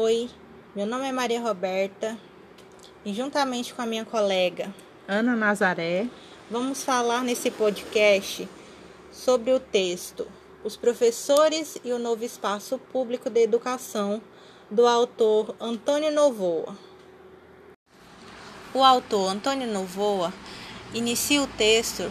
Oi, meu nome é Maria Roberta e juntamente com a minha colega Ana Nazaré, vamos falar nesse podcast sobre o texto Os Professores e o Novo Espaço Público de Educação, do autor Antônio Novoa. O autor Antônio Novoa inicia o texto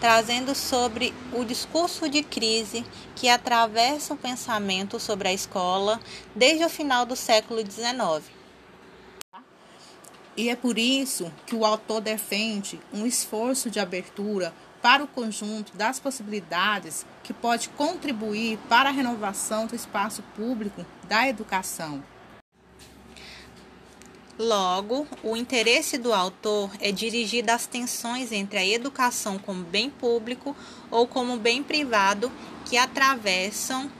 trazendo sobre o discurso de crise que atravessa o pensamento sobre a escola desde o final do século XIX. E é por isso que o autor defende um esforço de abertura para o conjunto das possibilidades que pode contribuir para a renovação do espaço público da educação. Logo, o interesse do autor é dirigido às tensões entre a educação como bem público ou como bem privado que atravessam,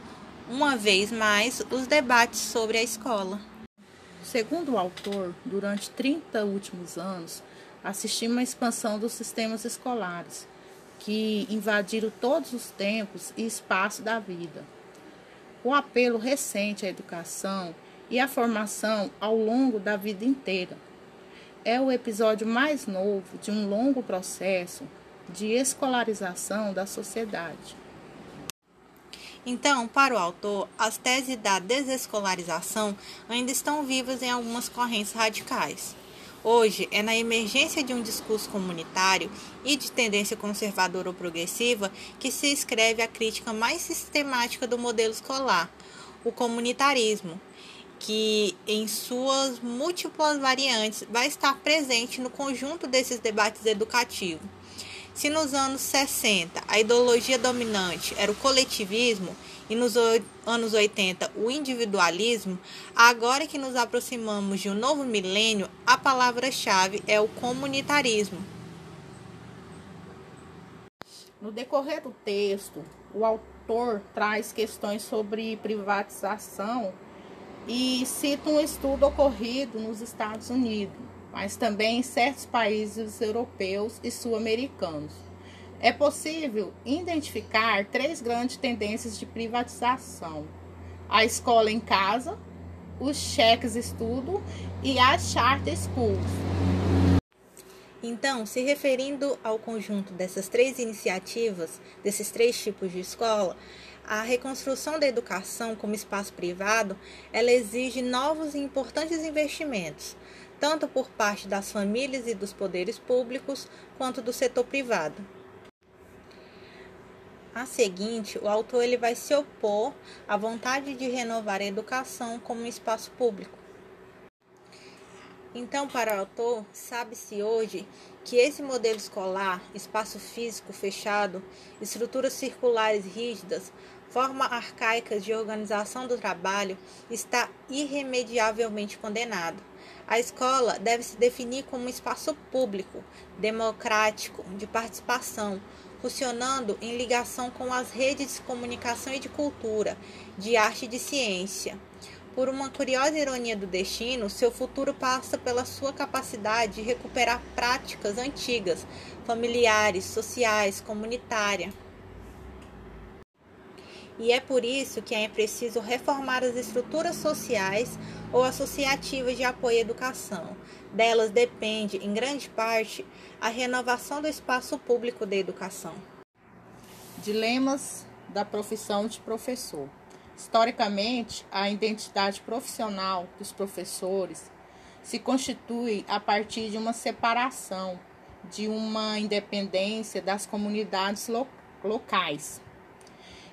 uma vez mais, os debates sobre a escola. Segundo o autor, durante 30 últimos anos, assistimos à expansão dos sistemas escolares, que invadiram todos os tempos e espaços da vida. O apelo recente à educação e a formação ao longo da vida inteira. É o episódio mais novo de um longo processo de escolarização da sociedade. Então, para o autor, as teses da desescolarização ainda estão vivas em algumas correntes radicais. Hoje, é na emergência de um discurso comunitário e de tendência conservadora ou progressiva que se escreve a crítica mais sistemática do modelo escolar, o comunitarismo, que em suas múltiplas variantes vai estar presente no conjunto desses debates educativos. Se nos anos 60 a ideologia dominante era o coletivismo e nos anos 80 o individualismo, agora que nos aproximamos de um novo milênio, a palavra-chave é o comunitarismo. No decorrer do texto, o autor traz questões sobre privatização e cita um estudo ocorrido nos Estados Unidos, mas também em certos países europeus e sul-americanos. É possível identificar três grandes tendências de privatização: a escola em casa, os cheques estudo e as charter schools. Então, se referindo ao conjunto dessas três iniciativas, desses três tipos de escola, a reconstrução da educação como espaço privado, ela exige novos e importantes investimentos, tanto por parte das famílias e dos poderes públicos, quanto do setor privado. A seguinte, o autor ele vai se opor à vontade de renovar a educação como um espaço público. Então, para o autor, sabe-se hoje que esse modelo escolar, espaço físico fechado, estruturas circulares rígidas, forma arcaicas de organização do trabalho, está irremediavelmente condenado. A escola deve se definir como um espaço público, democrático, de participação, funcionando em ligação com as redes de comunicação e de cultura, de arte e de ciência. Por uma curiosa ironia do destino, seu futuro passa pela sua capacidade de recuperar práticas antigas, familiares, sociais, comunitárias. E é por isso que é preciso reformar as estruturas sociais ou associativas de apoio à educação. Delas depende, em grande parte, a renovação do espaço público de educação. Dilemas da profissão de professor. Historicamente, a identidade profissional dos professores se constitui a partir de uma separação, de uma independência das comunidades lo locais.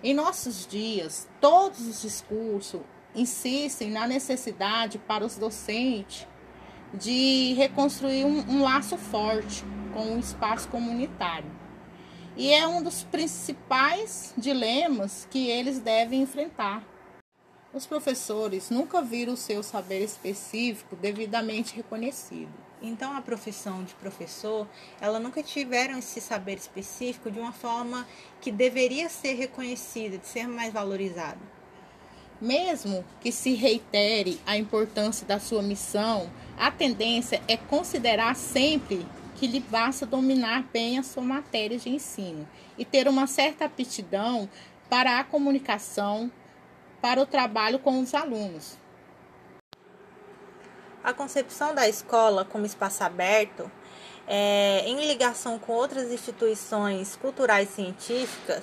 Em nossos dias, todos os discursos insistem na necessidade para os docentes de reconstruir um, um laço forte com o espaço comunitário. E é um dos principais dilemas que eles devem enfrentar. Os professores nunca viram o seu saber específico devidamente reconhecido. Então, a profissão de professor, ela nunca tiveram esse saber específico de uma forma que deveria ser reconhecida, de ser mais valorizada. Mesmo que se reitere a importância da sua missão, a tendência é considerar sempre que lhe basta dominar bem a sua matéria de ensino e ter uma certa aptidão para a comunicação, para o trabalho com os alunos. a concepção da escola como espaço aberto, é, em ligação com outras instituições culturais científicas,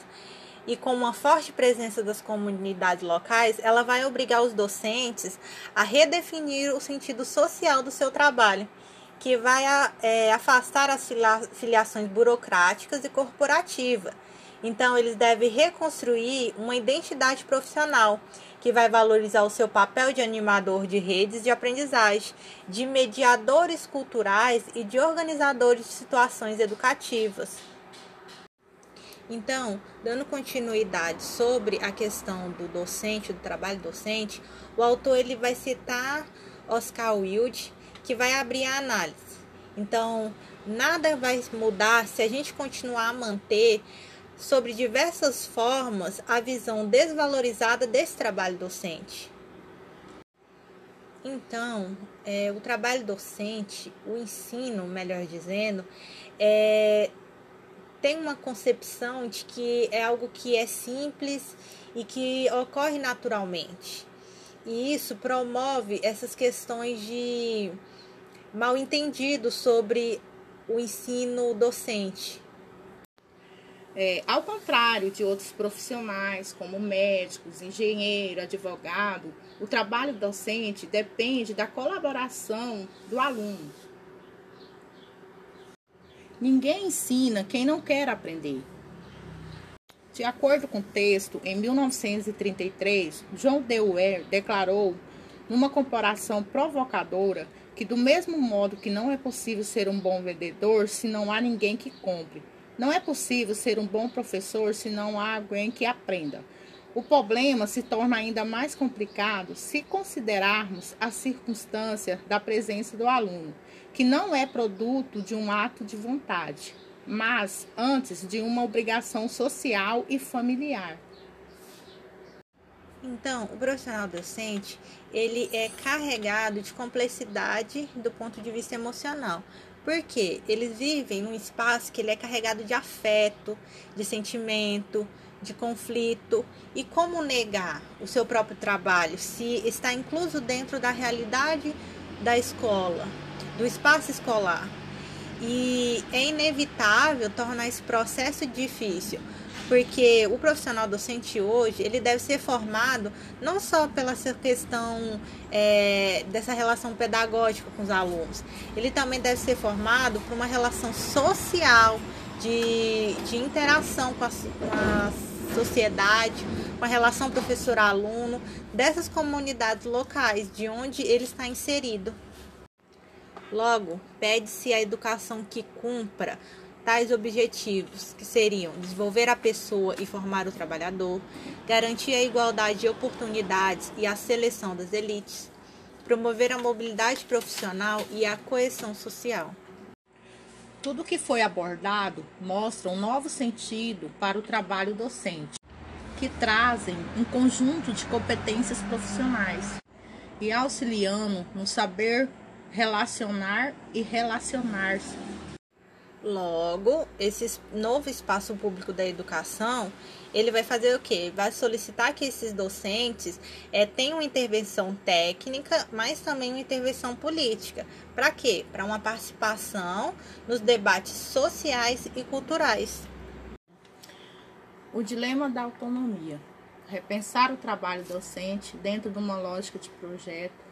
e com uma forte presença das comunidades locais, ela vai obrigar os docentes a redefinir o sentido social do seu trabalho, que vai é, afastar as filiações burocráticas e corporativas. Então, eles devem reconstruir uma identidade profissional que vai valorizar o seu papel de animador de redes de aprendizagem, de mediadores culturais e de organizadores de situações educativas. Então, dando continuidade sobre a questão do docente, do trabalho docente, o autor ele vai citar Oscar Wilde, que vai abrir a análise. Então, nada vai mudar se a gente continuar a manter sobre diversas formas a visão desvalorizada desse trabalho docente. Então, é, o trabalho docente, o ensino, melhor dizendo, é, tem uma concepção de que é algo que é simples e que ocorre naturalmente. E isso promove essas questões de mal entendido sobre o ensino docente. É, ao contrário de outros profissionais, como médicos, engenheiro, advogado, o trabalho docente depende da colaboração do aluno. Ninguém ensina quem não quer aprender. De acordo com o texto, em 1933, John Dewey declarou, numa comparação provocadora, que do mesmo modo que não é possível ser um bom vendedor se não há ninguém que compre, não é possível ser um bom professor se não há alguém que aprenda. O problema se torna ainda mais complicado se considerarmos a circunstância da presença do aluno, que não é produto de um ato de vontade, mas antes de uma obrigação social e familiar. Então, o profissional docente, ele é carregado de complexidade do ponto de vista emocional, porque eles vivem num espaço que ele é carregado de afeto, de sentimento, de conflito e como negar o seu próprio trabalho se está incluso dentro da realidade da escola, do espaço escolar. E é inevitável tornar esse processo difícil, porque o profissional docente hoje ele deve ser formado não só pela questão é, dessa relação pedagógica com os alunos, ele também deve ser formado por uma relação social de, de interação com a, com a sociedade, com a relação professor-aluno, dessas comunidades locais de onde ele está inserido. Logo, pede-se a educação que cumpra tais objetivos, que seriam desenvolver a pessoa e formar o trabalhador, garantir a igualdade de oportunidades e a seleção das elites, promover a mobilidade profissional e a coesão social. Tudo que foi abordado mostra um novo sentido para o trabalho docente, que trazem um conjunto de competências profissionais e auxiliando no saber relacionar e relacionar-se Logo, esse novo espaço público da educação, ele vai fazer o quê? Vai solicitar que esses docentes é, tenham uma intervenção técnica, mas também uma intervenção política. Para quê? Para uma participação nos debates sociais e culturais. O dilema da autonomia. Repensar o trabalho docente dentro de uma lógica de projeto,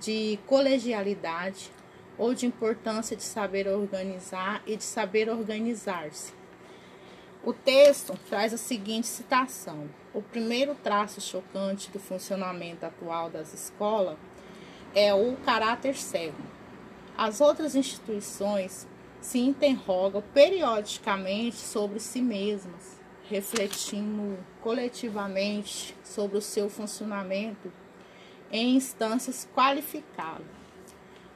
de colegialidade, ou de importância de saber organizar e de saber organizar-se. O texto traz a seguinte citação: O primeiro traço chocante do funcionamento atual das escolas é o caráter cego. As outras instituições se interrogam periodicamente sobre si mesmas, refletindo coletivamente sobre o seu funcionamento em instâncias qualificadas.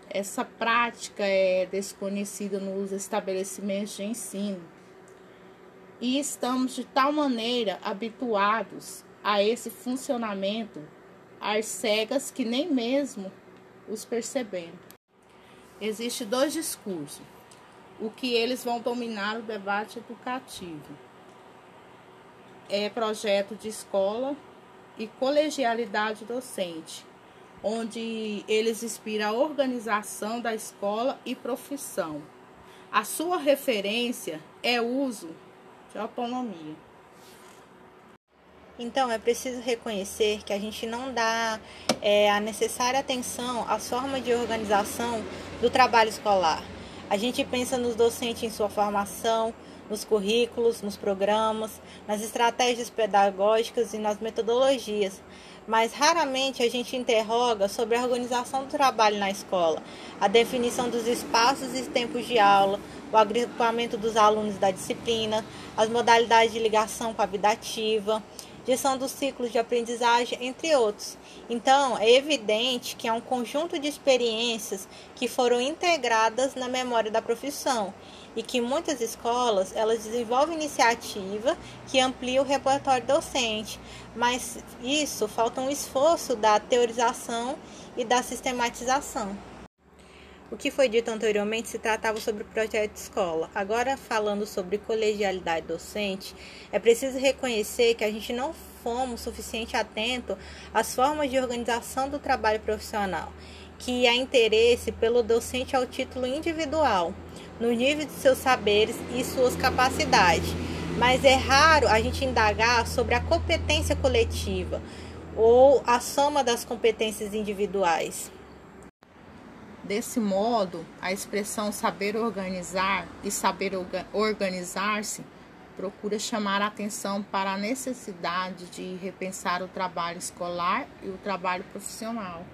Essa prática é desconhecida nos estabelecimentos de ensino. E estamos de tal maneira habituados a esse funcionamento às cegas que nem mesmo os percebemos. Existem dois discursos. O que eles vão dominar o debate educativo é projeto de escola e colegialidade docente onde eles inspiram a organização da escola e profissão. A sua referência é uso de autonomia. Então, é preciso reconhecer que a gente não dá é, a necessária atenção às formas de organização do trabalho escolar. A gente pensa nos docentes em sua formação, nos currículos, nos programas, nas estratégias pedagógicas e nas metodologias, mas raramente a gente interroga sobre a organização do trabalho na escola, a definição dos espaços e tempos de aula, o agrupamento dos alunos da disciplina, as modalidades de ligação com a vida ativa, gestão dos ciclos de aprendizagem, entre outros. Então, é evidente que é um conjunto de experiências que foram integradas na memória da profissão e que muitas escolas elas desenvolvem iniciativa que amplia o repertório docente, mas isso falta um esforço da teorização e da sistematização. O que foi dito anteriormente se tratava sobre o projeto de escola. Agora, falando sobre colegialidade docente, é preciso reconhecer que a gente não fomos suficiente atento às formas de organização do trabalho profissional, que há interesse pelo docente ao título individual, no nível de seus saberes e suas capacidades. Mas é raro a gente indagar sobre a competência coletiva ou a soma das competências individuais. Desse modo, a expressão saber organizar e saber organizar-se procura chamar a atenção para a necessidade de repensar o trabalho escolar e o trabalho profissional.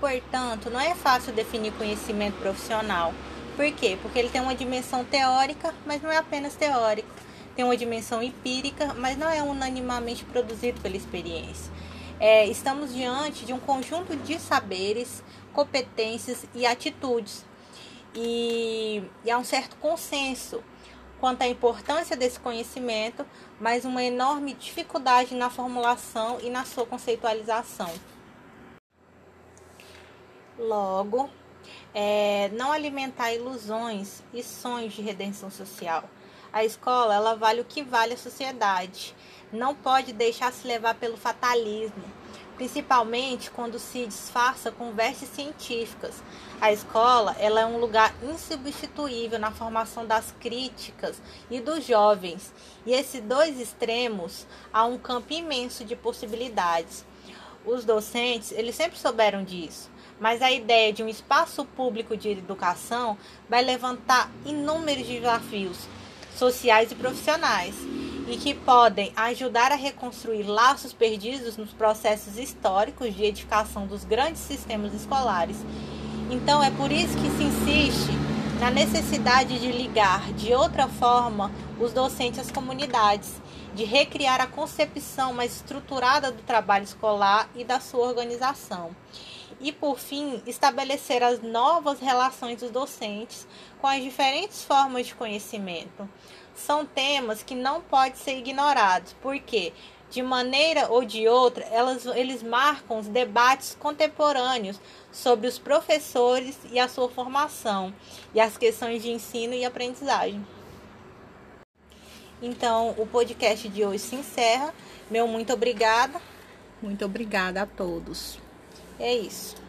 Portanto, não é fácil definir conhecimento profissional. Por quê? Porque ele tem uma dimensão teórica, mas não é apenas teórico. Tem uma dimensão empírica, mas não é unanimamente produzido pela experiência. É, estamos diante de um conjunto de saberes competências e atitudes. E, e há um certo consenso quanto à importância desse conhecimento, mas uma enorme dificuldade na formulação e na sua conceitualização. Logo, é, não alimentar ilusões e sonhos de redenção social. A escola ela vale o que vale a sociedade. Não pode deixar se levar pelo fatalismo principalmente quando se disfarça com vestes científicas. A escola ela é um lugar insubstituível na formação das críticas e dos jovens. E esses dois extremos há um campo imenso de possibilidades. Os docentes, eles sempre souberam disso, mas a ideia de um espaço público de educação vai levantar inúmeros desafios sociais e profissionais e que podem ajudar a reconstruir laços perdidos nos processos históricos de edificação dos grandes sistemas escolares. Então, é por isso que se insiste na necessidade de ligar de outra forma os docentes às comunidades, de recriar a concepção mais estruturada do trabalho escolar e da sua organização. E, por fim, estabelecer as novas relações dos docentes com as diferentes formas de conhecimento são temas que não podem ser ignorados, porque de maneira ou de outra, elas, eles marcam os debates contemporâneos sobre os professores e a sua formação e as questões de ensino e aprendizagem. Então, o podcast de hoje se encerra. Meu muito obrigada. Muito obrigada a todos. É isso.